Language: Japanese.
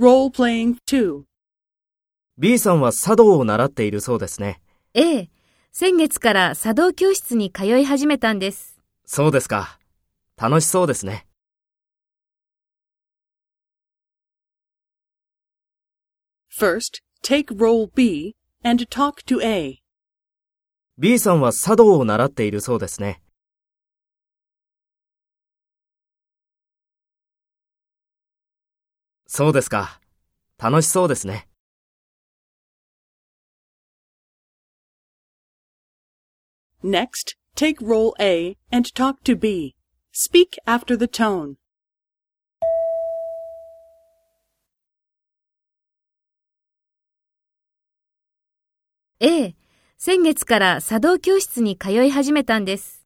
Role-playing 2. B さんは茶道を習っているそうですね。ええ、先月から茶道教室に通い始めたんです。そうですか。楽しそうですね。First, take role B and talk to A. B さんは茶道を習っているそうですね。そうですか。楽しそうですね。Next, take role A and talk to B. Speak after the tone. ええ、先月から茶道教室に通い始めたんです。